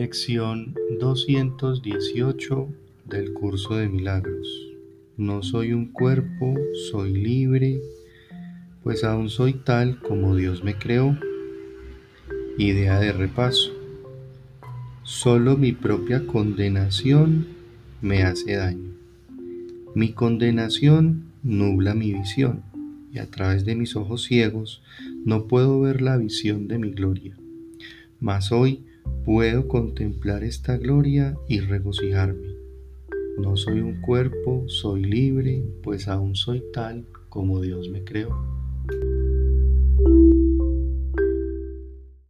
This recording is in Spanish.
Lección 218 del curso de milagros. No soy un cuerpo, soy libre, pues aún soy tal como Dios me creó. Idea de repaso. Solo mi propia condenación me hace daño. Mi condenación nubla mi visión y a través de mis ojos ciegos no puedo ver la visión de mi gloria. Mas hoy puedo contemplar esta gloria y regocijarme. No soy un cuerpo, soy libre, pues aún soy tal como Dios me creó.